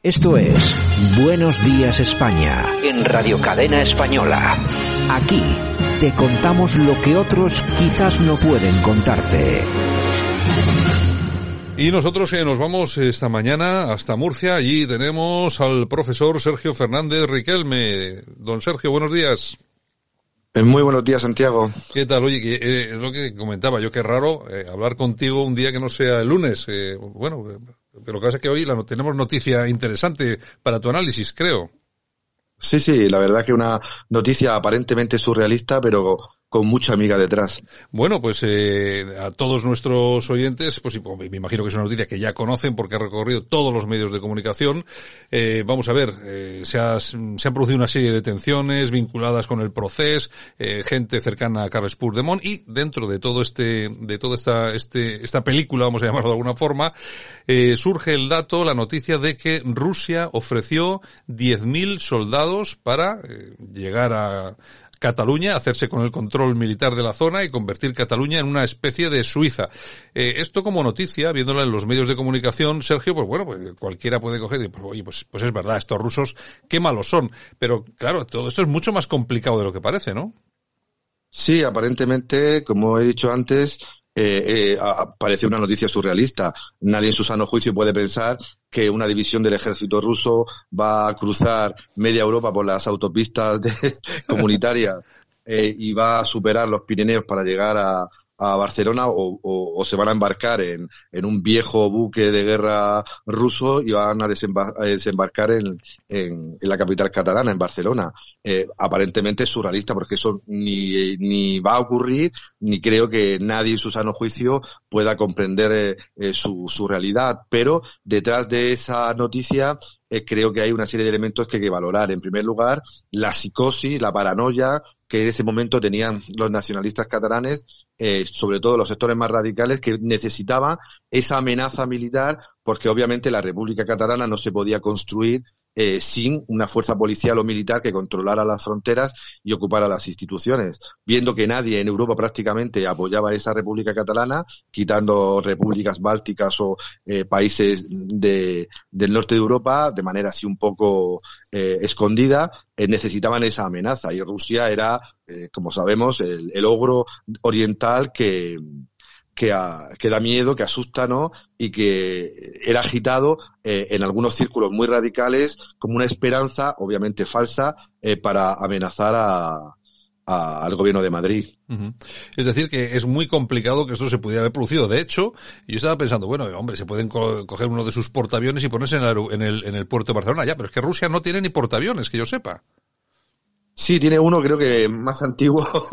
Esto es Buenos Días España en Radio Cadena Española. Aquí te contamos lo que otros quizás no pueden contarte. Y nosotros eh, nos vamos esta mañana hasta Murcia. Allí tenemos al profesor Sergio Fernández Riquelme. Don Sergio, buenos días. Eh, muy buenos días, Santiago. ¿Qué tal? Oye, que, eh, es lo que comentaba yo, qué raro eh, hablar contigo un día que no sea el lunes. Eh, bueno, pero lo que pasa es que hoy tenemos noticia interesante para tu análisis, creo. Sí, sí, la verdad que una noticia aparentemente surrealista, pero con mucha amiga detrás. Bueno, pues eh, a todos nuestros oyentes, pues me imagino que es una noticia que ya conocen porque ha recorrido todos los medios de comunicación. Eh, vamos a ver, eh, se, ha, se, han producido una serie de detenciones vinculadas con el proceso, eh, gente cercana a Carles Puigdemont y dentro de todo este, de toda esta, este, esta película, vamos a llamarlo de alguna forma, eh, surge el dato, la noticia de que Rusia ofreció 10.000 soldados para eh, llegar a, Cataluña, hacerse con el control militar de la zona y convertir Cataluña en una especie de Suiza. Eh, esto como noticia, viéndola en los medios de comunicación, Sergio, pues bueno, pues cualquiera puede coger y pues, oye, pues, pues es verdad, estos rusos, qué malos son. Pero claro, todo esto es mucho más complicado de lo que parece, ¿no? Sí, aparentemente, como he dicho antes, eh, eh, parece una noticia surrealista. Nadie en su sano juicio puede pensar que una división del ejército ruso va a cruzar media Europa por las autopistas comunitarias eh, y va a superar los Pirineos para llegar a, a Barcelona o, o, o, se van a embarcar en, en, un viejo buque de guerra ruso y van a, desembar a desembarcar en, en, en, la capital catalana, en Barcelona. Eh, aparentemente es surrealista porque eso ni, ni va a ocurrir ni creo que nadie en su sano juicio pueda comprender eh, eh, su, su realidad. Pero detrás de esa noticia creo que hay una serie de elementos que hay que valorar. En primer lugar, la psicosis, la paranoia que en ese momento tenían los nacionalistas catalanes eh, sobre todo los sectores más radicales, que necesitaban esa amenaza militar, porque obviamente la República Catalana no se podía construir eh, sin una fuerza policial o militar que controlara las fronteras y ocupara las instituciones. Viendo que nadie en Europa prácticamente apoyaba esa República Catalana, quitando repúblicas bálticas o eh, países de, del norte de Europa de manera así un poco eh, escondida, eh, necesitaban esa amenaza. Y Rusia era, eh, como sabemos, el, el ogro oriental que, que, a, que, da miedo, que asusta, ¿no? Y que era agitado eh, en algunos círculos muy radicales como una esperanza, obviamente falsa, eh, para amenazar a, al gobierno de Madrid. Es decir, que es muy complicado que esto se pudiera haber producido. De hecho, yo estaba pensando, bueno, hombre, se pueden co coger uno de sus portaaviones y ponerse en el, en, el, en el puerto de Barcelona. Ya, pero es que Rusia no tiene ni portaaviones, que yo sepa. Sí, tiene uno creo que más antiguo.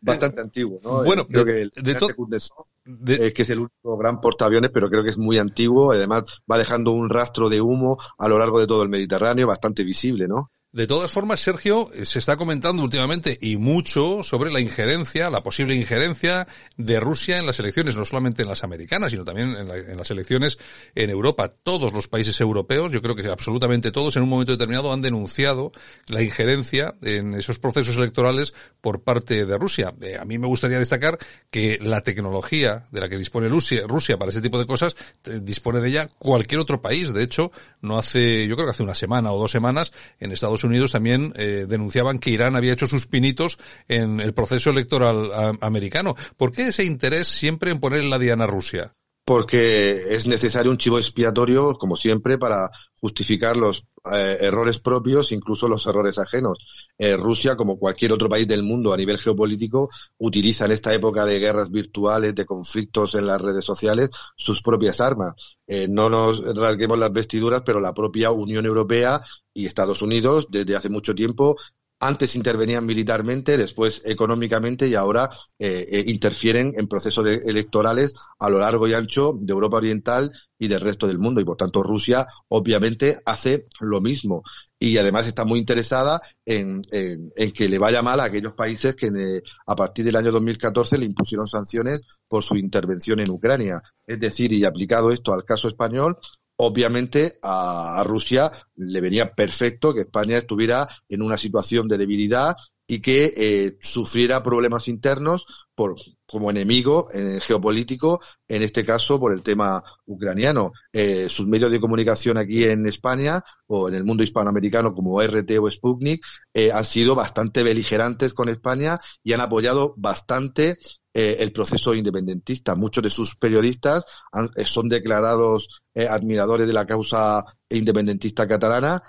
Bastante antiguo, ¿no? Bueno, creo que el de, de, de, eh, que es el único gran portaaviones, pero creo que es muy antiguo. Además, va dejando un rastro de humo a lo largo de todo el Mediterráneo, bastante visible, ¿no? De todas formas, Sergio, se está comentando últimamente y mucho sobre la injerencia, la posible injerencia de Rusia en las elecciones, no solamente en las americanas, sino también en, la, en, las elecciones en Europa. Todos los países europeos, yo creo que absolutamente todos, en un momento determinado han denunciado la injerencia en esos procesos electorales por parte de Rusia. Eh, a mí me gustaría destacar que la tecnología de la que dispone Rusia, Rusia para ese tipo de cosas, eh, dispone de ella cualquier otro país. De hecho, no hace, yo creo que hace una semana o dos semanas, en Estados Estados Unidos también eh, denunciaban que Irán había hecho sus pinitos en el proceso electoral a, americano. ¿Por qué ese interés siempre en poner la diana Rusia? Porque es necesario un chivo expiatorio, como siempre, para justificar los eh, errores propios, incluso los errores ajenos. Eh, Rusia, como cualquier otro país del mundo a nivel geopolítico, utiliza en esta época de guerras virtuales, de conflictos en las redes sociales, sus propias armas. Eh, no nos rasguemos las vestiduras, pero la propia Unión Europea y Estados Unidos, desde hace mucho tiempo, antes intervenían militarmente, después económicamente y ahora eh, eh, interfieren en procesos electorales a lo largo y ancho de Europa Oriental y del resto del mundo. Y por tanto Rusia obviamente hace lo mismo. Y además está muy interesada en, que le vaya mal a aquellos países que eh, a partir del año 2014 le impusieron sanciones por su intervención en Ucrania. Es decir, y aplicado esto al caso español, obviamente a, Rusia le venía perfecto que España estuviera en una situación de debilidad y que eh, sufriera problemas internos por, como enemigo eh, geopolítico, en este caso por el tema ucraniano. Eh, sus medios de comunicación aquí en España o en el mundo hispanoamericano como RT o Sputnik han sido bastante beligerantes con España y han apoyado bastante eh, el proceso independentista. Muchos de sus periodistas eh, son declarados eh, admiradores de la causa independentista catalana,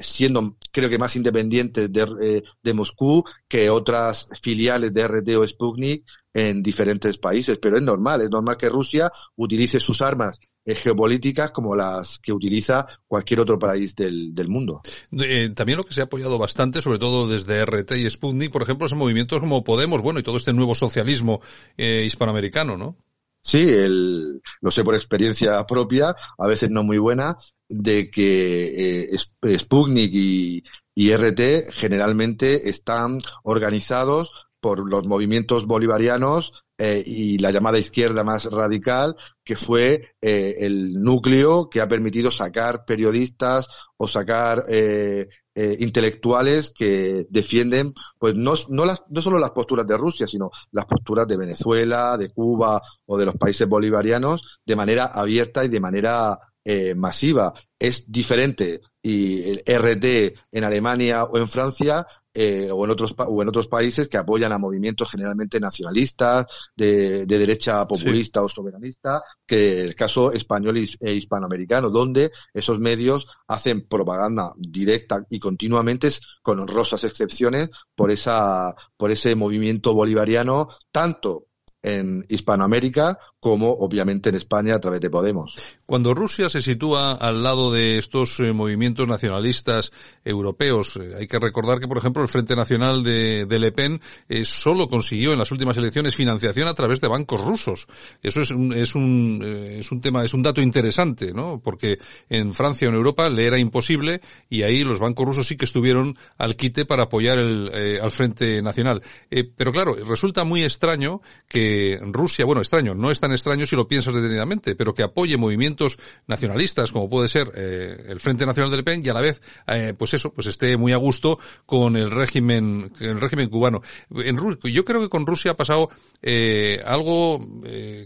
siendo creo que más independientes de, de, Moscú que otras filiales de RT o Sputnik en diferentes países. Pero es normal, es normal que Rusia utilice sus armas eh, geopolíticas como las que utiliza cualquier otro país del, del mundo. Eh, también lo que se ha apoyado bastante, sobre todo desde RT y Sputnik, por ejemplo, son movimientos como Podemos, bueno, y todo este nuevo socialismo eh, hispanoamericano, ¿no? Sí, el, lo sé por experiencia propia, a veces no muy buena, de que eh, Sputnik y, y RT generalmente están organizados por los movimientos bolivarianos eh, y la llamada izquierda más radical, que fue eh, el núcleo que ha permitido sacar periodistas o sacar eh, intelectuales que defienden, pues no, no, las, no solo las posturas de Rusia, sino las posturas de Venezuela, de Cuba o de los países bolivarianos de manera abierta y de manera masiva. Es diferente y el RT en Alemania o en Francia eh, o en otros o en otros países que apoyan a movimientos generalmente nacionalistas de, derecha populista o soberanista que el caso español e hispanoamericano donde esos medios hacen propaganda directa y continuamente con honrosas excepciones por esa por ese movimiento bolivariano tanto en Hispanoamérica como obviamente en España a través de Podemos. Cuando Rusia se sitúa al lado de estos eh, movimientos nacionalistas europeos, eh, hay que recordar que, por ejemplo, el Frente Nacional de, Le Pen eh, solo consiguió en las últimas elecciones financiación a través de bancos rusos. Eso es un, es un, es un tema, es un dato interesante, ¿no? Porque en Francia o en Europa le era imposible y ahí los bancos rusos sí que estuvieron al quite para apoyar el, al Frente Nacional. pero claro, resulta muy extraño que Rusia, bueno, extraño, no es tan extraño si lo piensas detenidamente, pero que apoye movimientos nacionalistas como puede ser eh, el Frente Nacional de Le Pen y a la vez, eh, pues eso, pues esté muy a gusto con el régimen, el régimen cubano. En yo creo que con Rusia ha pasado eh, algo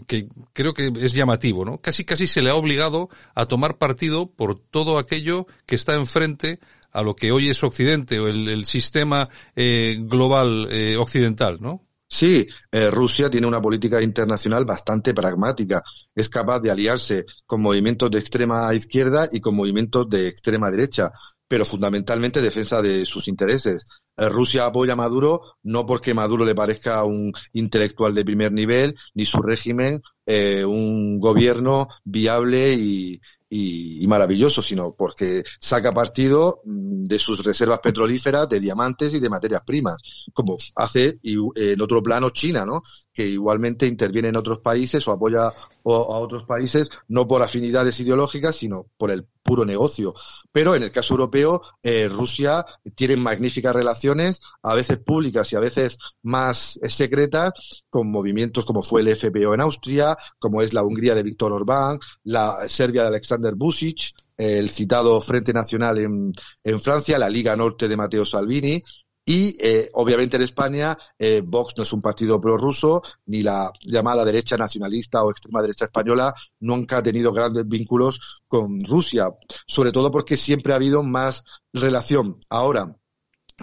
que creo que es llamativo, ¿no? Casi casi se le ha obligado a tomar partido por todo aquello que está enfrente a lo que hoy es Occidente o el, el sistema global occidental, ¿no? Sí, eh, Rusia tiene una política internacional bastante pragmática. Es capaz de aliarse con movimientos de extrema izquierda y con movimientos de extrema derecha, pero fundamentalmente defensa de sus intereses. Eh, Rusia apoya a Maduro no porque Maduro le parezca un intelectual de primer nivel, ni su régimen eh, un gobierno viable y, y, maravilloso, sino porque saca partido mm, de sus reservas petrolíferas, de diamantes y de materias primas, como hace en otro plano China, ¿no? Que igualmente interviene en otros países o apoya a otros países no por afinidades ideológicas, sino por el puro negocio. Pero en el caso europeo, eh, Rusia tiene magníficas relaciones, a veces públicas y a veces más secretas, con movimientos como fue el FPO en Austria, como es la Hungría de Víctor Orbán, la Serbia de Alexander Vucic, el citado Frente Nacional en, en Francia, la Liga Norte de Matteo Salvini, y eh, obviamente en España eh, Vox no es un partido prorruso, ni la llamada derecha nacionalista o extrema derecha española nunca ha tenido grandes vínculos con Rusia, sobre todo porque siempre ha habido más relación. Ahora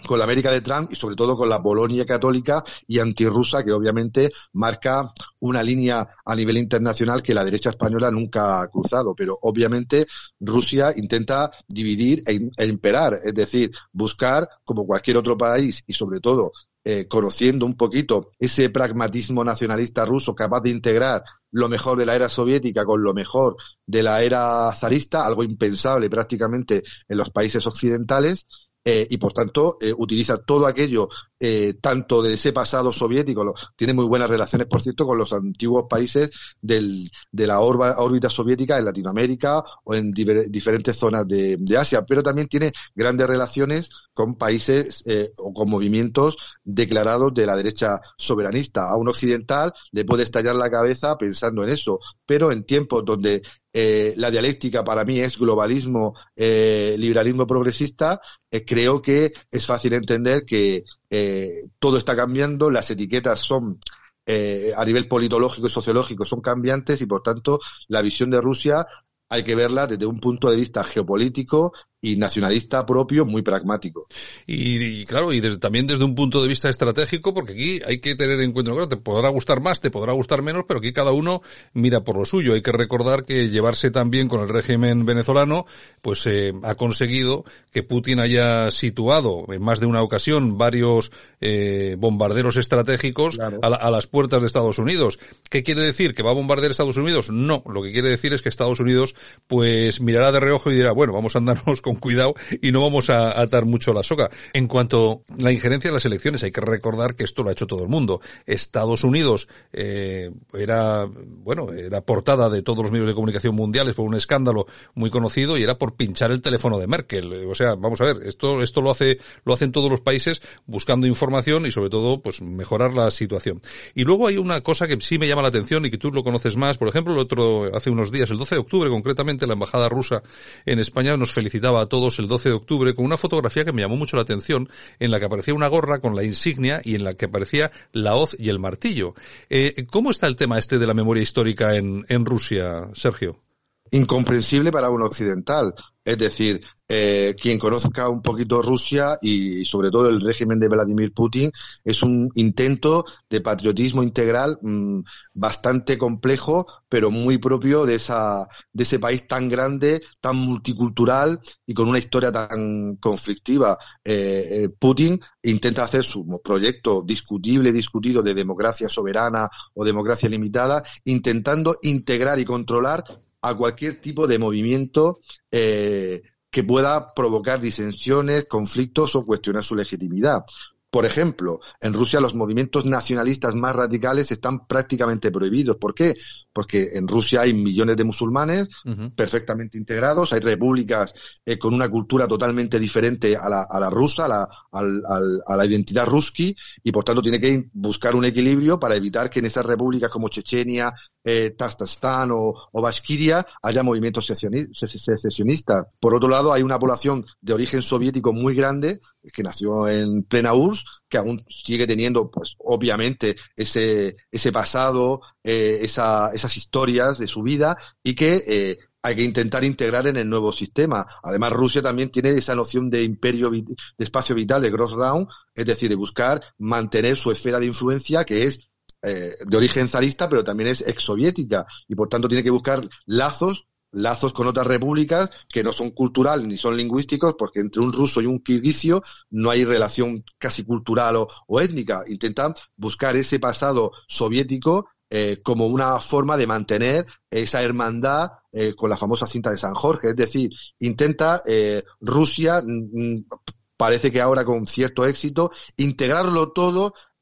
con la América de Trump y sobre todo con la Polonia católica y antirrusa que obviamente marca una línea a nivel internacional que la derecha española nunca ha cruzado, pero obviamente Rusia intenta dividir e, e imperar, es decir, buscar como cualquier otro país y sobre todo eh, conociendo un poquito ese pragmatismo nacionalista ruso capaz de integrar lo mejor de la era soviética con lo mejor de la era zarista, algo impensable prácticamente en los países occidentales, eh, y por tanto eh, utiliza todo aquello, eh, tanto de ese pasado soviético, tiene muy buenas relaciones, por cierto, con los antiguos países del, de la órbita soviética en Latinoamérica o en diferentes zonas de, de, Asia, pero también tiene grandes relaciones con países o con movimientos declarados de la derecha soberanista. A un occidental le puede estallar la cabeza pensando en eso, pero en tiempos donde eh, la dialéctica para mí es globalismo, eh, liberalismo progresista, eh, creo que es fácil entender que eh, todo está cambiando, las etiquetas son a nivel politológico y sociológico son cambiantes y por tanto la visión de Rusia hay que verla desde un punto de vista geopolítico y nacionalista propio muy pragmático. Y, y claro, y desde, también desde un punto de vista estratégico, porque aquí hay que tener en cuenta, claro, te podrá gustar más, te podrá gustar menos, pero aquí cada uno mira por lo suyo. Hay que recordar que llevarse también con el régimen venezolano, pues eh, ha conseguido que Putin haya situado en más de una ocasión varios eh, bombarderos estratégicos claro. a, la, a, las puertas de Estados Unidos. ¿Qué quiere decir? ¿Que va a bombardear Estados Unidos? No, lo que quiere decir es que Estados Unidos pues mirará de reojo y dirá, bueno, vamos a andarnos con cuidado y no vamos a atar mucho la soga. En cuanto a la injerencia de las elecciones, hay que recordar que esto lo ha hecho todo el mundo. Estados Unidos eh, era, bueno, era portada de todos los medios de comunicación mundiales por un escándalo muy conocido y era por pinchar el teléfono de Merkel. O sea, vamos a ver, esto, esto lo hace, lo hacen todos los países buscando información y sobre todo, pues mejorar la situación. Y luego hay una cosa que sí me llama la atención y que tú lo conoces más. Por ejemplo, el otro, hace unos días, el 12 de octubre concretamente, la embajada rusa en España nos felicitaba a todos el 12 de octubre con una fotografía que me llamó mucho la atención en la que aparecía una gorra con la insignia y en la que aparecía la hoz y el martillo. Eh, ¿Cómo está el tema este de la memoria histórica en, en Rusia, Sergio? Incomprensible para un occidental. Es decir, eh, quien conozca un poquito Rusia y sobre todo el régimen de Vladimir Putin es un intento de patriotismo integral mmm, bastante complejo, pero muy propio de esa de ese país tan grande, tan multicultural y con una historia tan conflictiva. Eh, eh, Putin intenta hacer su proyecto discutible, discutido de democracia soberana o democracia limitada, intentando integrar y controlar a cualquier tipo de movimiento eh, que pueda provocar disensiones, conflictos o cuestionar su legitimidad. Por ejemplo, en Rusia los movimientos nacionalistas más radicales están prácticamente prohibidos. ¿Por qué? Porque en Rusia hay millones de musulmanes uh -huh. perfectamente integrados, hay repúblicas eh, con una cultura totalmente diferente a la, a la rusa, a la, a, a la, identidad ruski, y por tanto tiene que buscar un equilibrio para evitar que en esas repúblicas como Chechenia, eh, Tastastán o, o Bashkiria haya movimientos secesionistas. Por otro lado, hay una población de origen soviético muy grande que nació en plena URSS, que aún sigue teniendo, pues, obviamente, ese, ese pasado, eh, esa, esas historias de su vida y que eh, hay que intentar integrar en el nuevo sistema. Además, Rusia también tiene esa noción de imperio, de espacio vital, de Gross Round, es decir, de buscar mantener su esfera de influencia, que es eh, de origen zarista, pero también es exsoviética, y por tanto tiene que buscar lazos lazos con otras repúblicas que no son culturales ni son lingüísticos, porque entre un ruso y un kirguisio no hay relación casi cultural o, o étnica. Intentan buscar ese pasado soviético eh, como una forma de mantener esa hermandad eh, con la famosa cinta de San Jorge. Es decir, intenta eh, Rusia, mm, parece que ahora con cierto éxito, integrarlo todo Mm,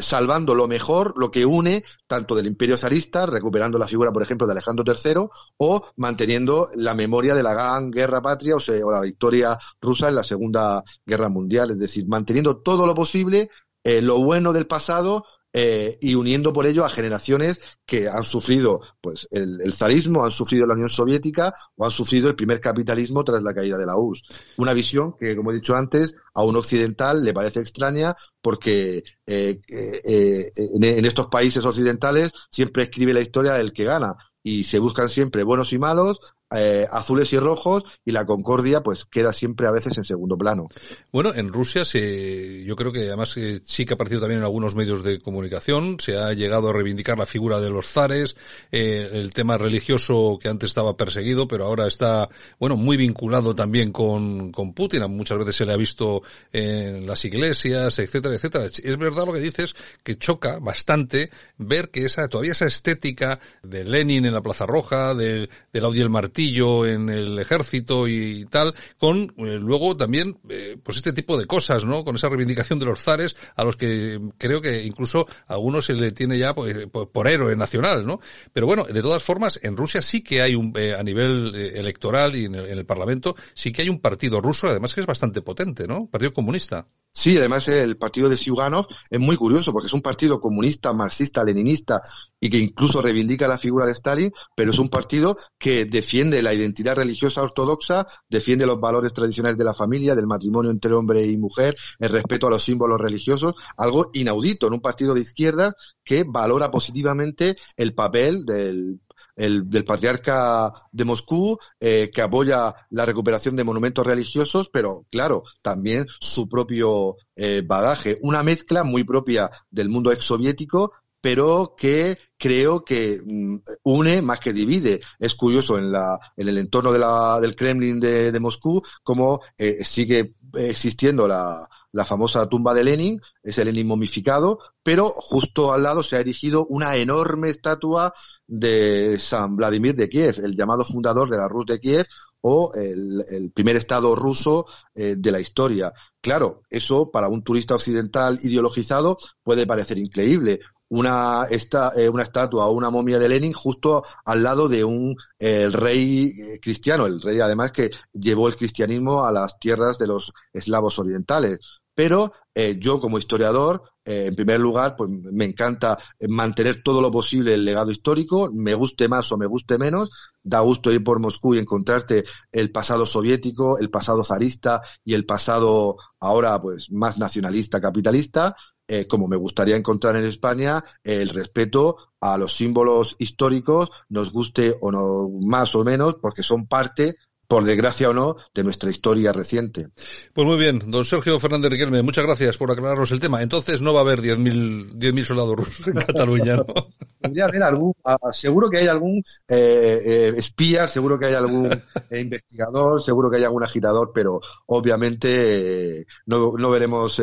salvando lo mejor, lo que une tanto del imperio zarista, recuperando la figura, por ejemplo, de Alejandro III, o manteniendo la memoria de la gran guerra patria o, sea, o la victoria rusa en la Segunda Guerra Mundial, es decir, manteniendo todo lo posible, eh, lo bueno del pasado, eh, y uniendo por ello a generaciones que han sufrido pues el, el, zarismo, han sufrido la Unión Soviética o han sufrido el primer capitalismo tras la caída de la URSS. Una visión que, como he dicho antes, a un occidental le parece extraña porque eh, eh, en, en estos países occidentales siempre escribe la historia del que gana y se buscan siempre buenos y malos, eh, azules y rojos y la concordia pues queda siempre a veces en segundo plano. Bueno, en Rusia se, yo creo que además eh, sí que ha aparecido también en algunos medios de comunicación, se ha llegado a reivindicar la figura de los zares, eh, el tema religioso que antes estaba perseguido, pero ahora está, bueno, muy vinculado también con, con Putin, muchas veces se le ha visto en las iglesias, etcétera, etcétera. Es verdad lo que dices, que choca bastante ver que esa, todavía esa estética de Lenin en la Plaza Roja, del, del Audi el Martín, prestigio en el ejército y tal, con eh, luego también pues este tipo de cosas, ¿no? Con esa reivindicación de los zares a los que creo que incluso a algunos se le tiene ya pues, por héroe nacional, ¿no? Pero bueno, de todas formas, en Rusia sí que hay un, a nivel electoral y en el, en el Parlamento, sí que hay un partido ruso, además que es bastante potente, ¿no? Partido comunista. Sí, además el partido de Siuganov es muy curioso porque es un partido comunista, marxista, leninista y que incluso reivindica la figura de Stalin, pero es un partido que defiende la identidad religiosa ortodoxa, defiende los valores tradicionales de la familia, del matrimonio entre hombre y mujer, el respeto a los símbolos religiosos, algo inaudito en un partido de izquierda que valora positivamente el papel del el, del patriarca de Moscú, eh, que apoya la recuperación de monumentos religiosos, pero claro, también su propio eh, bagaje, una mezcla muy propia del mundo exsoviético, pero que creo que mm, une más que divide. Es curioso en la en el entorno de la, del Kremlin de, Moscú cómo eh, sigue existiendo la, la famosa tumba de Lenin, es el Lenin momificado, pero justo al lado se ha erigido una enorme estatua de San Vladimir de Kiev, el llamado fundador de la Rus de Kiev o el, primer estado ruso eh, de la historia. Claro, eso para un turista occidental ideologizado puede parecer increíble. Una, esta, eh, una estatua o una momia de Lenin justo al lado de un el rey eh, cristiano, el rey además que llevó el cristianismo a las tierras de los eslavos orientales pero eh, yo como historiador, eh, en primer lugar, pues me encanta mantener todo lo posible el legado histórico, me guste más o me guste menos, da gusto ir por Moscú y encontrarte el pasado soviético, el pasado zarista y el pasado ahora pues más nacionalista, capitalista, eh, como me gustaría encontrar en España, el respeto a los símbolos históricos, nos guste o no más o menos, porque son parte por desgracia o no, de nuestra historia reciente. Pues muy bien, don Sergio Fernández Riquelme, muchas gracias por aclararnos el tema. Entonces no va a haber 10.000 mil soldados rusos en Cataluña, ¿no? Haber algún, seguro que hay algún eh, eh, espía, seguro que hay algún eh, investigador, seguro que hay algún agitador, pero obviamente no, no, veremos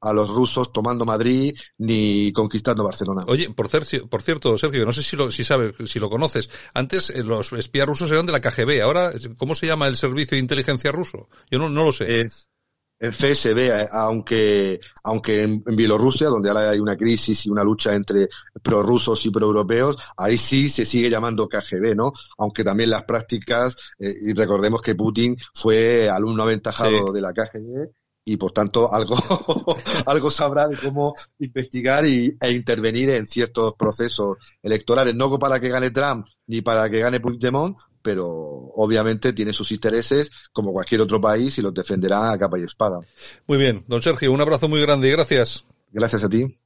a los rusos tomando Madrid ni conquistando Barcelona. Oye, por, por cierto, Sergio, no sé si lo, si sabes, si lo conoces, antes los espías rusos eran de la KGB, ahora, ¿cómo se se llama el servicio de inteligencia ruso? Yo no, no lo sé. Es, el FSB, eh, aunque, aunque en, Bielorrusia, donde ahora hay una crisis y una lucha entre prorrusos y proeuropeos, ahí sí se sigue llamando KGB, ¿no? Aunque también las prácticas, eh, y recordemos que Putin fue alumno aventajado de la KGB y por tanto algo, algo sabrá de cómo investigar y, e intervenir en ciertos procesos electorales, no para que gane Trump ni para que gane Puigdemont, pero obviamente tiene sus intereses como cualquier otro país y los defenderá a capa y espada. Muy bien, don Sergio, un abrazo muy grande y gracias. Gracias a ti.